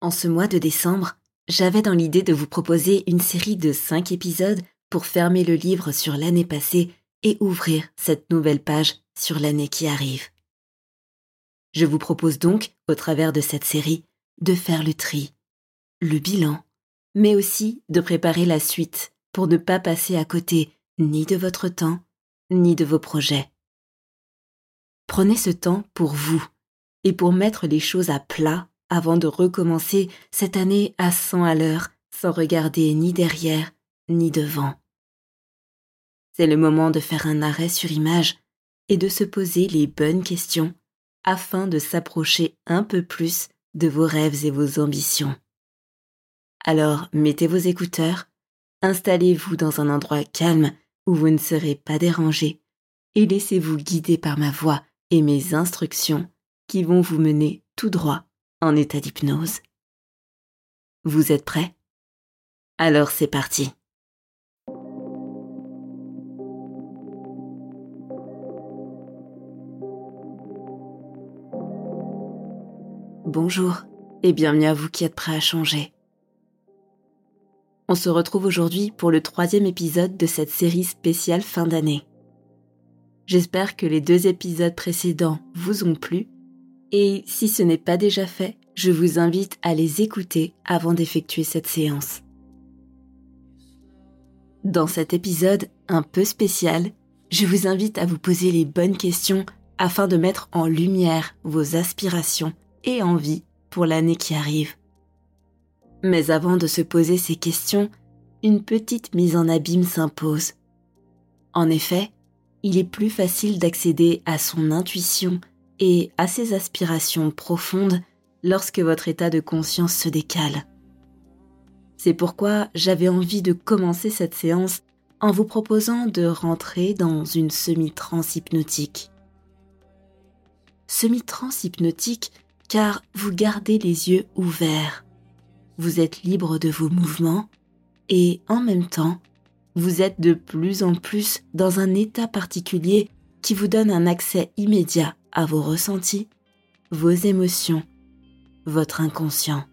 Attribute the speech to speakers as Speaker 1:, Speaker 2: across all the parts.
Speaker 1: En ce mois de décembre, j'avais dans l'idée de vous proposer une série de 5 épisodes pour fermer le livre sur l'année passée et ouvrir cette nouvelle page sur l'année qui arrive. Je vous propose donc, au travers de cette série, de faire le tri, le bilan, mais aussi de préparer la suite pour ne pas passer à côté ni de votre temps, ni de vos projets. Prenez ce temps pour vous et pour mettre les choses à plat avant de recommencer cette année à 100 à l'heure sans regarder ni derrière ni devant. C'est le moment de faire un arrêt sur image et de se poser les bonnes questions afin de s'approcher un peu plus de vos rêves et vos ambitions. Alors mettez vos écouteurs, installez-vous dans un endroit calme où vous ne serez pas dérangé et laissez-vous guider par ma voix et mes instructions qui vont vous mener tout droit en état d'hypnose. Vous êtes prêts? Alors c'est parti. Bonjour et bienvenue à vous qui êtes prêts à changer. On se retrouve aujourd'hui pour le troisième épisode de cette série spéciale fin d'année. J'espère que les deux épisodes précédents vous ont plu et si ce n'est pas déjà fait, je vous invite à les écouter avant d'effectuer cette séance. Dans cet épisode un peu spécial, je vous invite à vous poser les bonnes questions afin de mettre en lumière vos aspirations et envie pour l'année qui arrive. Mais avant de se poser ces questions, une petite mise en abîme s'impose. En effet, il est plus facile d'accéder à son intuition et à ses aspirations profondes lorsque votre état de conscience se décale. C'est pourquoi j'avais envie de commencer cette séance en vous proposant de rentrer dans une semi-trance hypnotique. Semi-trance hypnotique car vous gardez les yeux ouverts. Vous êtes libre de vos mouvements et en même temps, vous êtes de plus en plus dans un état particulier qui vous donne un accès immédiat à vos ressentis, vos émotions, votre inconscient.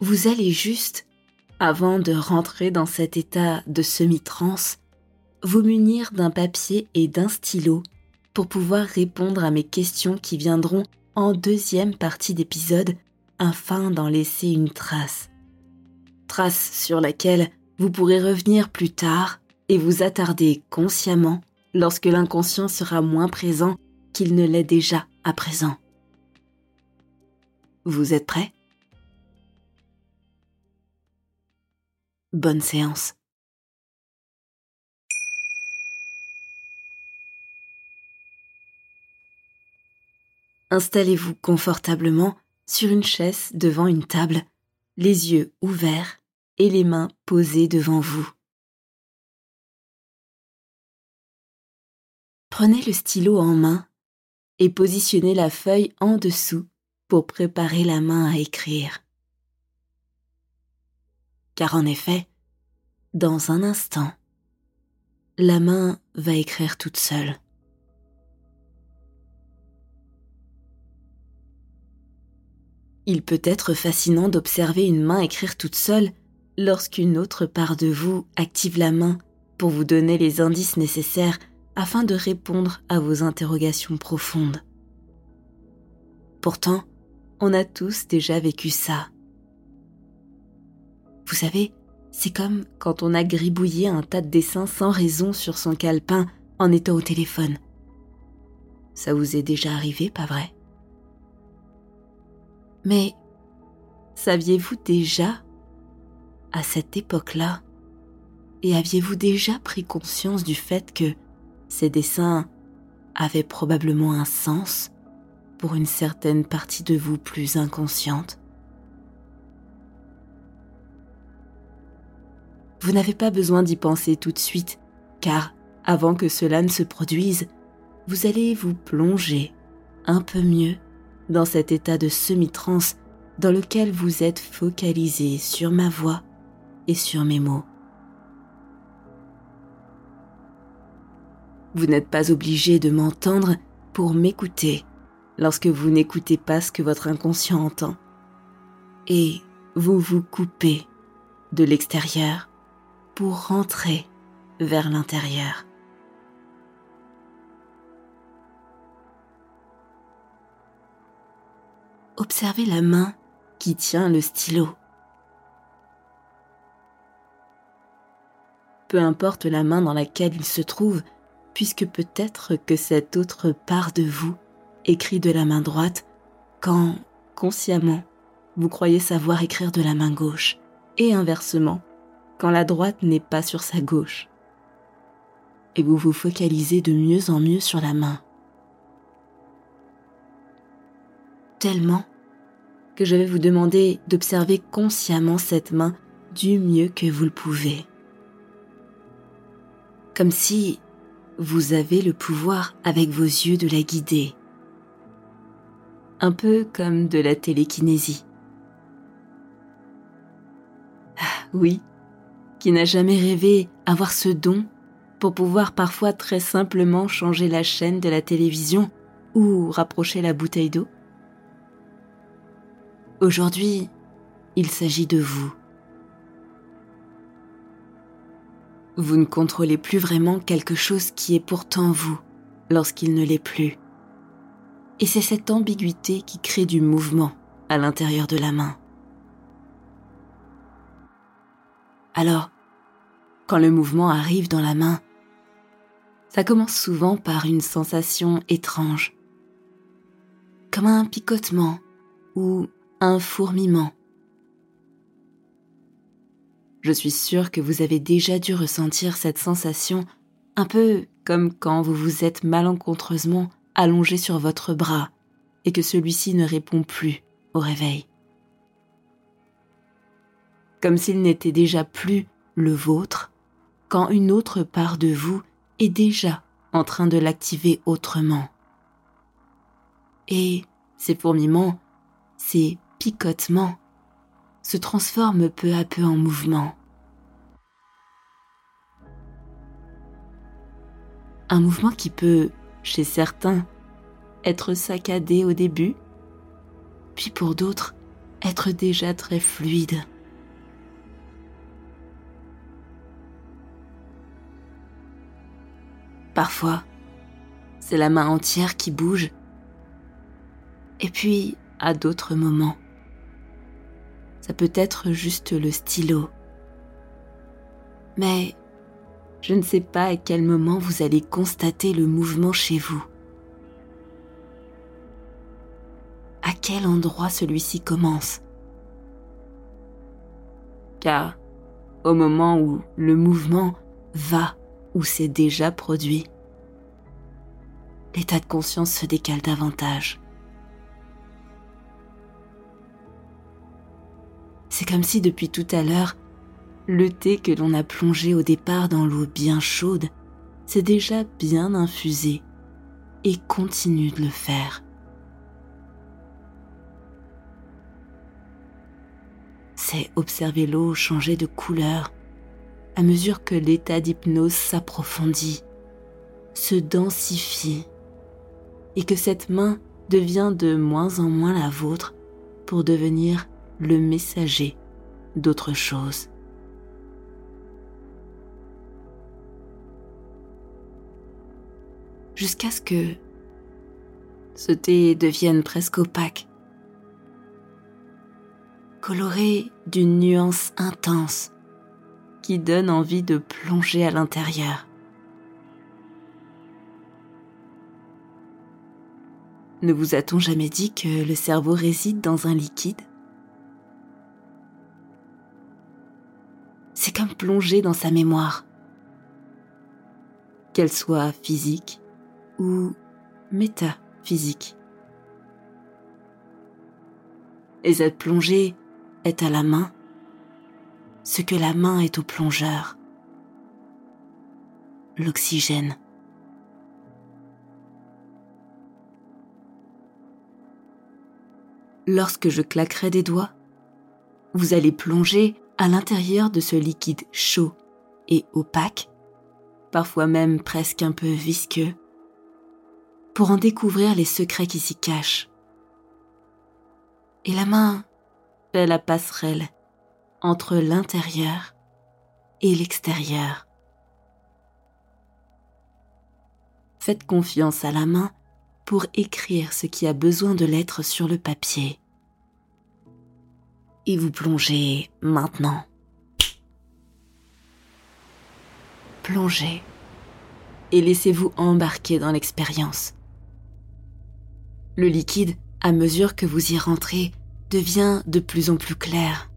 Speaker 1: Vous allez juste, avant de rentrer dans cet état de semi-transe, vous munir d'un papier et d'un stylo pour pouvoir répondre à mes questions qui viendront en deuxième partie d'épisode afin d'en laisser une trace. Trace sur laquelle vous pourrez revenir plus tard et vous attarder consciemment lorsque l'inconscient sera moins présent qu'il ne l'est déjà à présent. Vous êtes prêts? Bonne séance. Installez-vous confortablement sur une chaise devant une table, les yeux ouverts et les mains posées devant vous. Prenez le stylo en main et positionnez la feuille en dessous pour préparer la main à écrire. Car en effet, dans un instant, la main va écrire toute seule. Il peut être fascinant d'observer une main écrire toute seule lorsqu'une autre part de vous active la main pour vous donner les indices nécessaires afin de répondre à vos interrogations profondes. Pourtant, on a tous déjà vécu ça. Vous savez, c'est comme quand on a gribouillé un tas de dessins sans raison sur son calepin en étant au téléphone. Ça vous est déjà arrivé, pas vrai? Mais saviez-vous déjà, à cette époque-là, et aviez-vous déjà pris conscience du fait que ces dessins avaient probablement un sens pour une certaine partie de vous plus inconsciente Vous n'avez pas besoin d'y penser tout de suite, car avant que cela ne se produise, vous allez vous plonger un peu mieux dans cet état de semi-trance dans lequel vous êtes focalisé sur ma voix et sur mes mots. Vous n'êtes pas obligé de m'entendre pour m'écouter lorsque vous n'écoutez pas ce que votre inconscient entend. Et vous vous coupez de l'extérieur pour rentrer vers l'intérieur. Observez la main qui tient le stylo. Peu importe la main dans laquelle il se trouve, puisque peut-être que cette autre part de vous écrit de la main droite quand, consciemment, vous croyez savoir écrire de la main gauche, et inversement, quand la droite n'est pas sur sa gauche. Et vous vous focalisez de mieux en mieux sur la main. Tellement que je vais vous demander d'observer consciemment cette main du mieux que vous le pouvez. Comme si vous avez le pouvoir avec vos yeux de la guider. Un peu comme de la télékinésie. Ah, oui, qui n'a jamais rêvé avoir ce don pour pouvoir parfois très simplement changer la chaîne de la télévision ou rapprocher la bouteille d'eau Aujourd'hui, il s'agit de vous. Vous ne contrôlez plus vraiment quelque chose qui est pourtant vous lorsqu'il ne l'est plus. Et c'est cette ambiguïté qui crée du mouvement à l'intérieur de la main. Alors, quand le mouvement arrive dans la main, ça commence souvent par une sensation étrange, comme un picotement ou un fourmillement. Je suis sûre que vous avez déjà dû ressentir cette sensation un peu comme quand vous vous êtes malencontreusement allongé sur votre bras et que celui-ci ne répond plus au réveil. Comme s'il n'était déjà plus le vôtre quand une autre part de vous est déjà en train de l'activer autrement. Et ces fourmillements, ces picotements, se transforment peu à peu en mouvement. Un mouvement qui peut, chez certains, être saccadé au début, puis pour d'autres, être déjà très fluide. Parfois, c'est la main entière qui bouge, et puis à d'autres moments, ça peut être juste le stylo. Mais je ne sais pas à quel moment vous allez constater le mouvement chez vous. À quel endroit celui-ci commence? Car au moment où le mouvement va où c'est déjà produit, l'état de conscience se décale davantage. C'est comme si depuis tout à l'heure, le thé que l'on a plongé au départ dans l'eau bien chaude s'est déjà bien infusé et continue de le faire. C'est observer l'eau changer de couleur à mesure que l'état d'hypnose s'approfondit, se densifie et que cette main devient de moins en moins la vôtre pour devenir le messager d'autre chose. Jusqu'à ce que ce thé devienne presque opaque, coloré d'une nuance intense qui donne envie de plonger à l'intérieur. Ne vous a-t-on jamais dit que le cerveau réside dans un liquide? C'est comme plonger dans sa mémoire, qu'elle soit physique ou métaphysique. Et cette plongée est à la main ce que la main est au plongeur, l'oxygène. Lorsque je claquerai des doigts, vous allez plonger à l'intérieur de ce liquide chaud et opaque, parfois même presque un peu visqueux, pour en découvrir les secrets qui s'y cachent. Et la main fait la passerelle entre l'intérieur et l'extérieur. Faites confiance à la main pour écrire ce qui a besoin de l'être sur le papier. Et vous plongez maintenant. Plongez et laissez-vous embarquer dans l'expérience. Le liquide, à mesure que vous y rentrez, devient de plus en plus clair.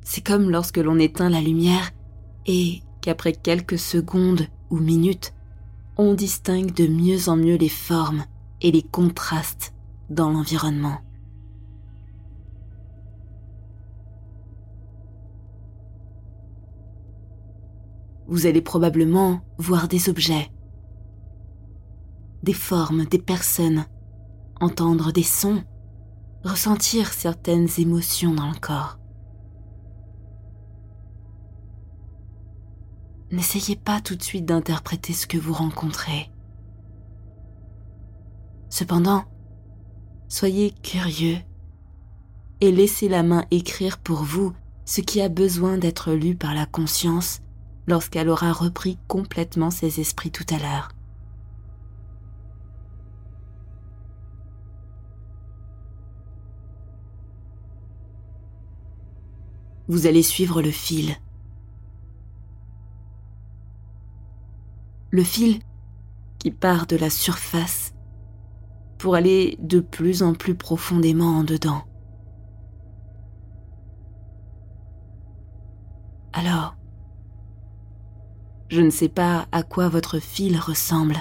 Speaker 1: C'est comme lorsque l'on éteint la lumière et qu'après quelques secondes ou minutes, on distingue de mieux en mieux les formes et les contrastes dans l'environnement. Vous allez probablement voir des objets, des formes, des personnes, entendre des sons, ressentir certaines émotions dans le corps. N'essayez pas tout de suite d'interpréter ce que vous rencontrez. Cependant, soyez curieux et laissez la main écrire pour vous ce qui a besoin d'être lu par la conscience lorsqu'elle aura repris complètement ses esprits tout à l'heure. Vous allez suivre le fil. Le fil qui part de la surface pour aller de plus en plus profondément en dedans. Alors, je ne sais pas à quoi votre fil ressemble.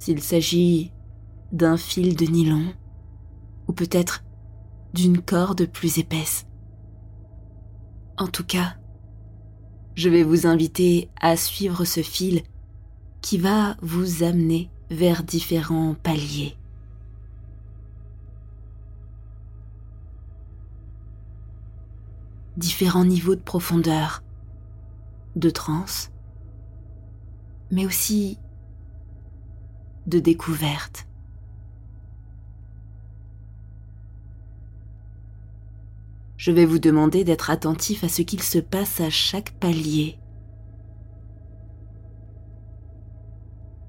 Speaker 1: S'il s'agit d'un fil de nylon, ou peut-être d'une corde plus épaisse. En tout cas, je vais vous inviter à suivre ce fil qui va vous amener vers différents paliers. différents niveaux de profondeur, de transe, mais aussi de découverte. Je vais vous demander d'être attentif à ce qu'il se passe à chaque palier.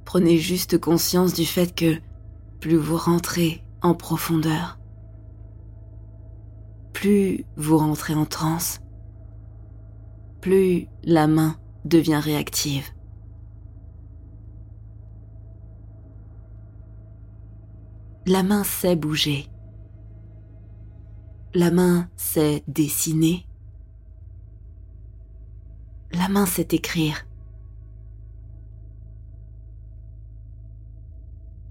Speaker 1: Prenez juste conscience du fait que plus vous rentrez en profondeur, plus vous rentrez en transe, plus la main devient réactive. La main sait bouger. La main sait dessiner. La main sait écrire.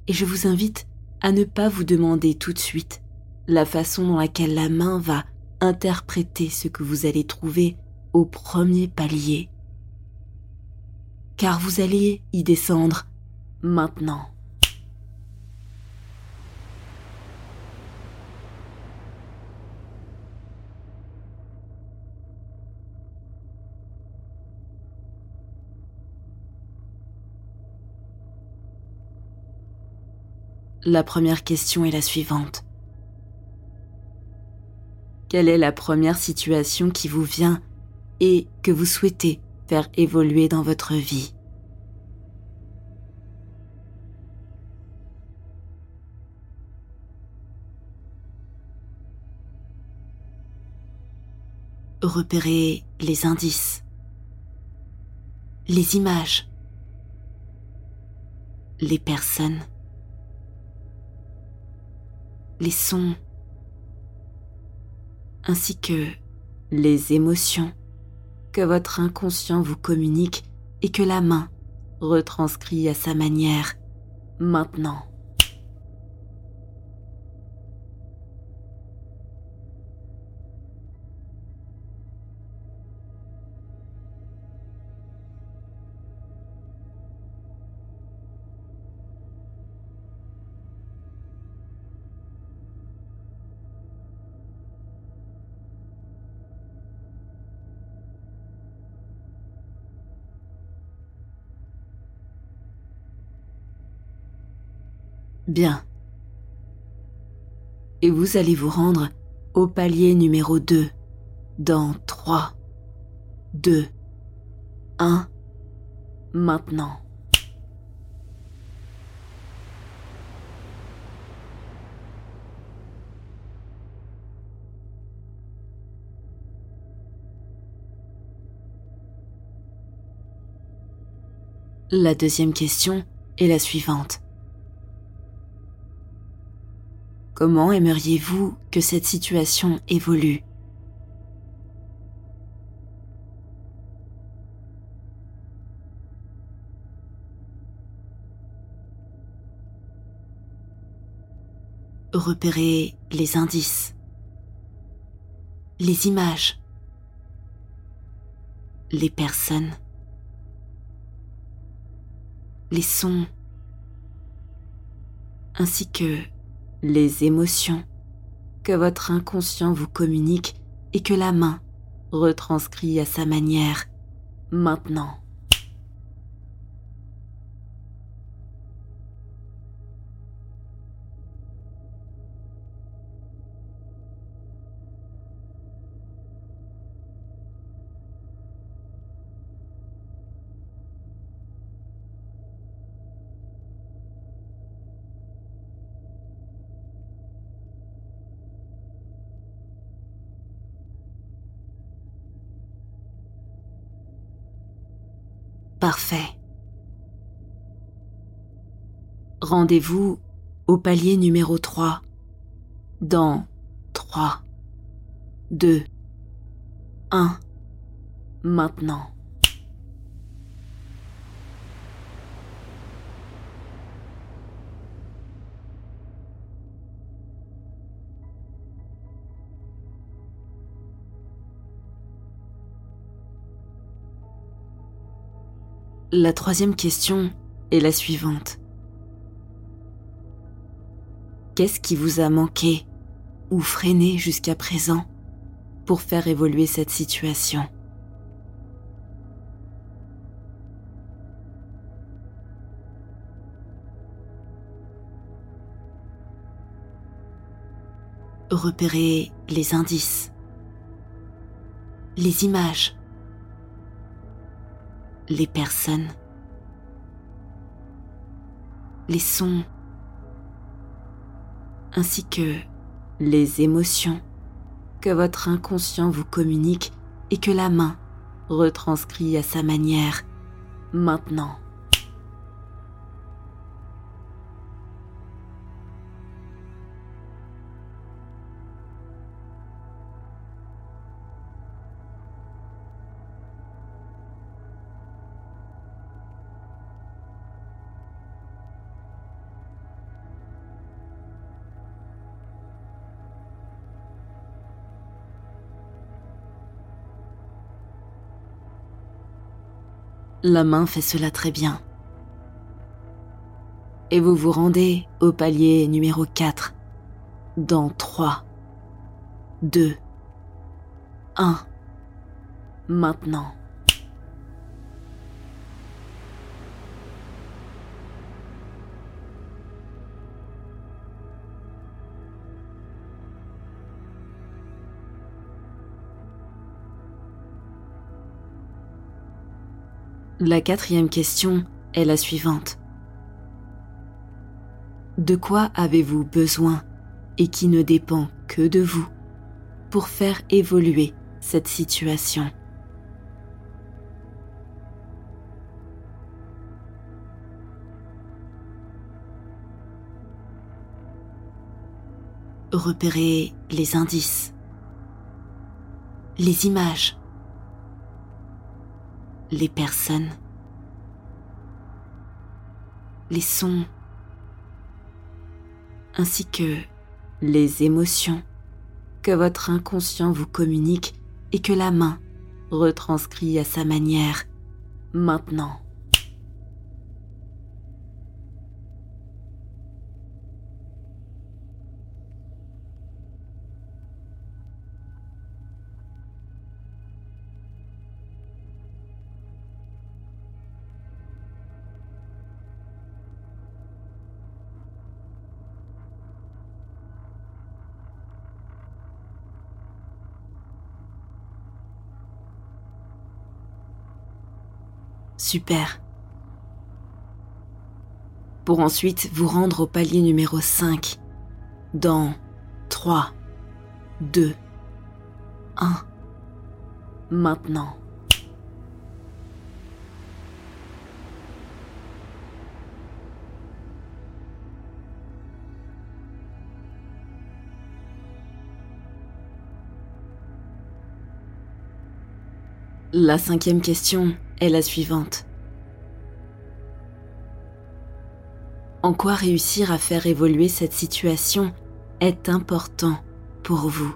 Speaker 1: Et je vous invite à ne pas vous demander tout de suite la façon dans laquelle la main va interpréter ce que vous allez trouver au premier palier. Car vous allez y descendre maintenant. La première question est la suivante. Quelle est la première situation qui vous vient et que vous souhaitez faire évoluer dans votre vie? Repérez les indices, les images, les personnes, les sons, ainsi que les émotions que votre inconscient vous communique et que la main retranscrit à sa manière maintenant. Bien. Et vous allez vous rendre au palier numéro 2 dans 3, 2, 1, maintenant. La deuxième question est la suivante. Comment aimeriez-vous que cette situation évolue? Repérez les indices, les images, les personnes, les sons, ainsi que les émotions que votre inconscient vous communique et que la main retranscrit à sa manière maintenant. Parfait. Rendez-vous au palier numéro 3 dans 3, 2, 1, maintenant. La troisième question est la suivante. Qu'est-ce qui vous a manqué ou freiné jusqu'à présent pour faire évoluer cette situation? Repérez les indices, les images, les personnes, les sons, ainsi que les émotions que votre inconscient vous communique et que la main retranscrit à sa manière maintenant. La main fait cela très bien. Et vous vous rendez au palier numéro 4 dans 3, 2, 1, maintenant. La quatrième question est la suivante. De quoi avez-vous besoin et qui ne dépend que de vous pour faire évoluer cette situation? Repérez les indices, les images, les personnes, les sons, ainsi que les émotions que votre inconscient vous communique et que la main retranscrit à sa manière maintenant. Super. Pour ensuite vous rendre au palier numéro 5 dans 3, 2, 1. Maintenant. La cinquième question est la suivante. En quoi réussir à faire évoluer cette situation est important pour vous?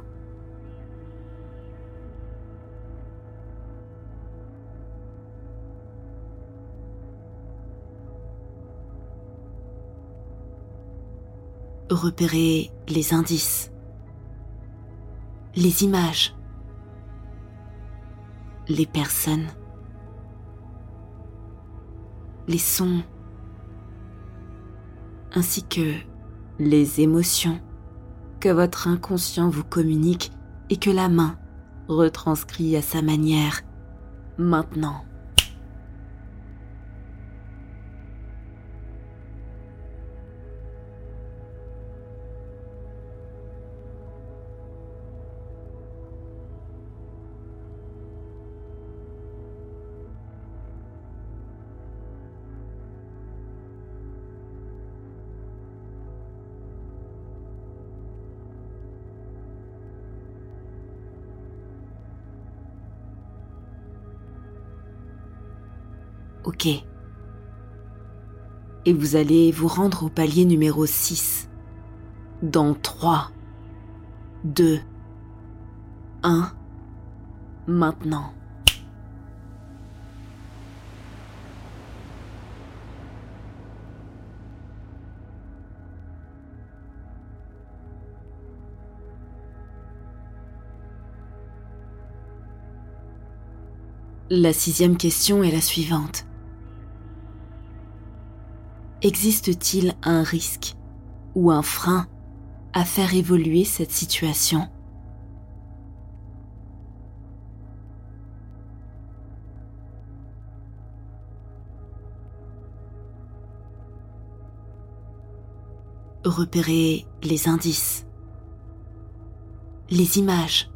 Speaker 1: Repérez les indices, les images, les personnes, les sons, ainsi que les émotions que votre inconscient vous communique et que la main retranscrit à sa manière maintenant. Ok. Et vous allez vous rendre au palier numéro 6. Dans 3, 2, 1, maintenant. La sixième question est la suivante. Existe-t-il un risque ou un frein à faire évoluer cette situation? Repérez les indices, les images,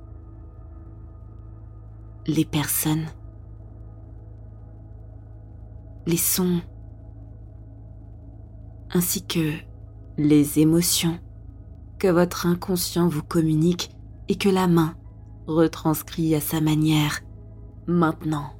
Speaker 1: les personnes, les sons, ainsi que les émotions que votre inconscient vous communique et que la main retranscrit à sa manière maintenant.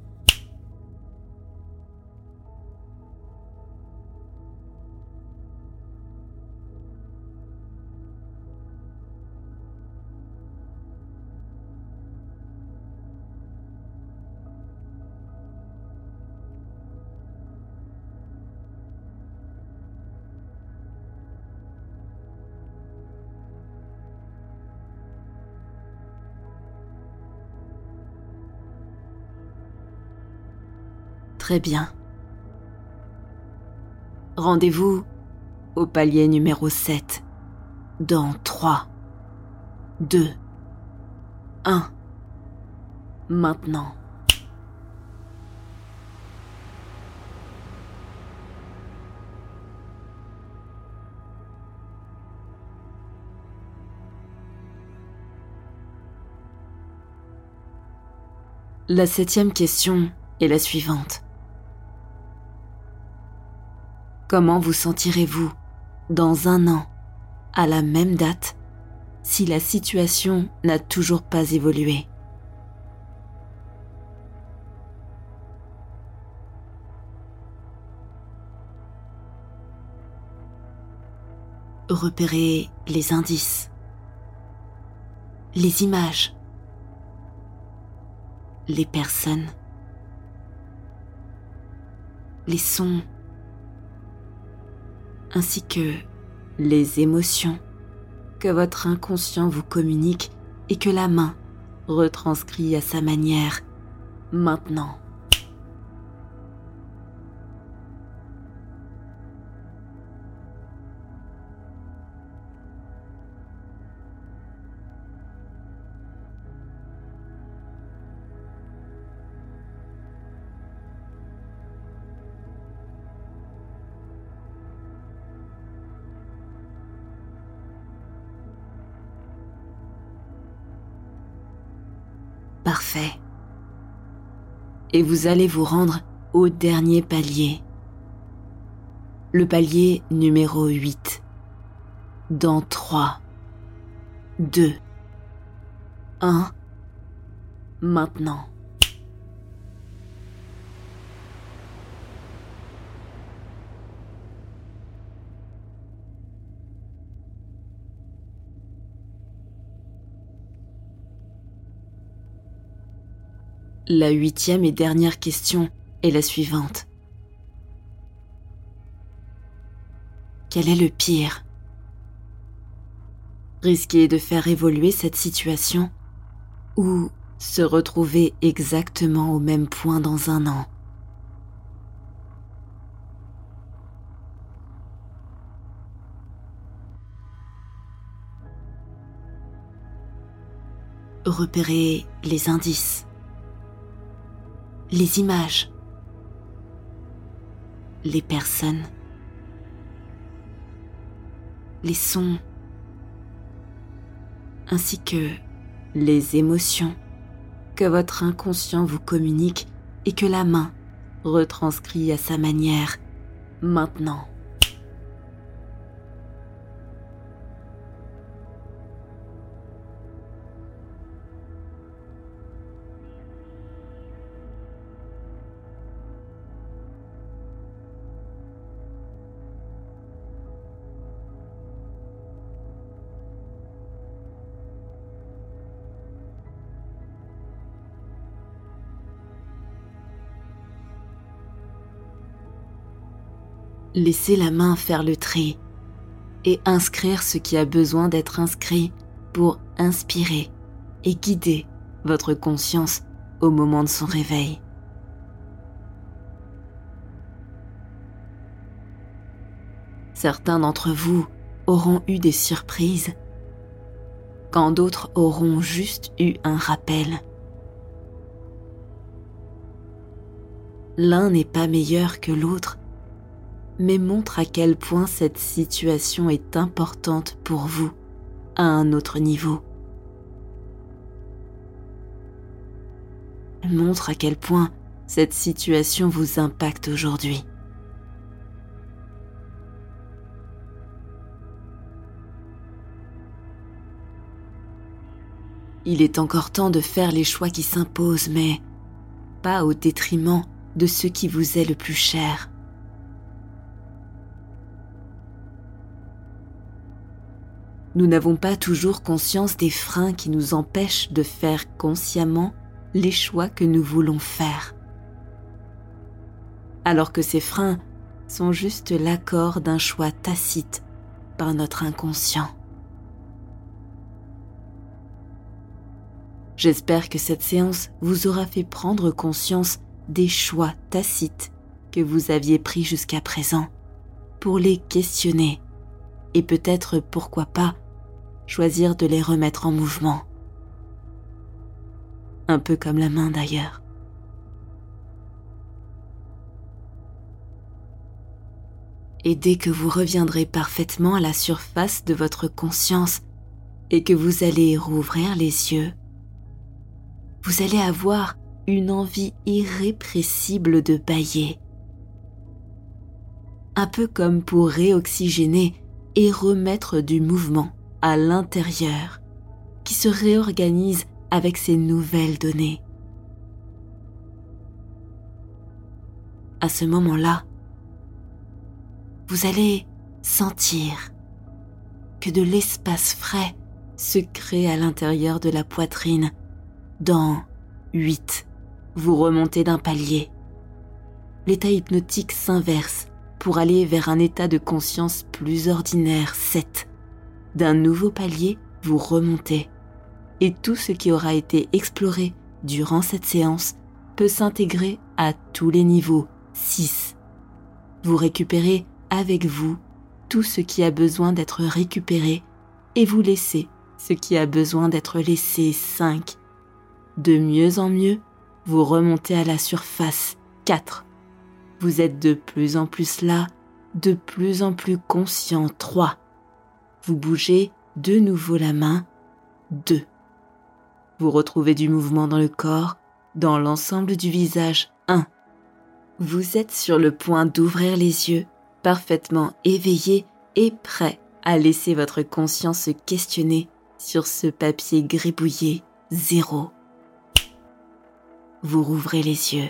Speaker 1: très bien. Rendez-vous au palier numéro 7 dans 3, 2, 1. Maintenant. La septième question est la suivante. Comment vous sentirez-vous dans un an, à la même date, si la situation n'a toujours pas évolué? Repérez les indices, les images, les personnes, les sons, ainsi que les émotions que votre inconscient vous communique et que la main retranscrit à sa manière maintenant. Parfait. Et vous allez vous rendre au dernier palier. Le palier numéro 8. Dans 3, 2, 1, maintenant. La huitième et dernière question est la suivante. Quel est le pire? Risquer de faire évoluer cette situation ou se retrouver exactement au même point dans un an? Repérer les indices les images, les personnes, les sons, ainsi que les émotions que votre inconscient vous communique et que la main retranscrit à sa manière maintenant. Laissez la main faire le tri et inscrire ce qui a besoin d'être inscrit pour inspirer et guider votre conscience au moment de son réveil. Certains d'entre vous auront eu des surprises, quand d'autres auront juste eu un rappel. L'un n'est pas meilleur que l'autre, mais montre à quel point cette situation est importante pour vous à un autre niveau. Montre à quel point cette situation vous impacte aujourd'hui. Il est encore temps de faire les choix qui s'imposent, mais pas au détriment de ce qui vous est le plus cher. Nous n'avons pas toujours conscience des freins qui nous empêchent de faire consciemment les choix que nous voulons faire. Alors que ces freins sont juste l'accord d'un choix tacite par notre inconscient. J'espère que cette séance vous aura fait prendre conscience des choix tacites que vous aviez pris jusqu'à présent pour les questionner et peut-être pourquoi pas choisir de les remettre en mouvement. Un peu comme la main d'ailleurs. Et dès que vous reviendrez parfaitement à la surface de votre conscience et que vous allez rouvrir les yeux, vous allez avoir une envie irrépressible de bailler. Un peu comme pour réoxygéner et remettre du mouvement à l'intérieur, qui se réorganise avec ces nouvelles données. À ce moment-là, vous allez sentir que de l'espace frais se crée à l'intérieur de la poitrine. Dans 8, vous remontez d'un palier. L'état hypnotique s'inverse pour aller vers un état de conscience plus ordinaire. 7. D'un nouveau palier, vous remontez. Et tout ce qui aura été exploré durant cette séance peut s'intégrer à tous les niveaux. 6. Vous récupérez avec vous tout ce qui a besoin d'être récupéré et vous laissez ce qui a besoin d'être laissé. 5. De mieux en mieux, vous remontez à la surface. 4. Vous êtes de plus en plus là, de plus en plus conscient. 3. Vous bougez de nouveau la main. 2. Vous retrouvez du mouvement dans le corps, dans l'ensemble du visage. 1. Vous êtes sur le point d'ouvrir les yeux parfaitement éveillé et prêt à laisser votre conscience se questionner sur ce papier gribouillé zéro. Vous rouvrez les yeux.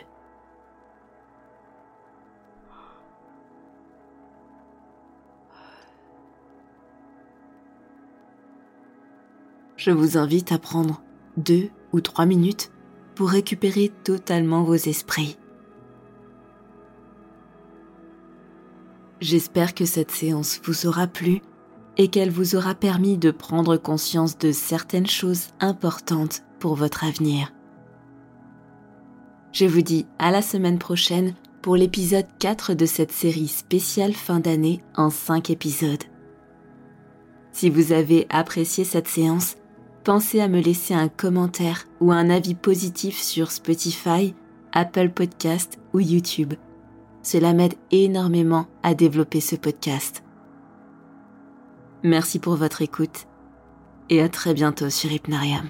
Speaker 1: Je vous invite à prendre deux ou trois minutes pour récupérer totalement vos esprits. J'espère que cette séance vous aura plu et qu'elle vous aura permis de prendre conscience de certaines choses importantes pour votre avenir. Je vous dis à la semaine prochaine pour l'épisode 4 de cette série spéciale fin d'année en 5 épisodes. Si vous avez apprécié cette séance, pensez à me laisser un commentaire ou un avis positif sur Spotify, Apple Podcast ou YouTube. Cela m'aide énormément à développer ce podcast. Merci pour votre écoute et à très bientôt sur Hypnarium.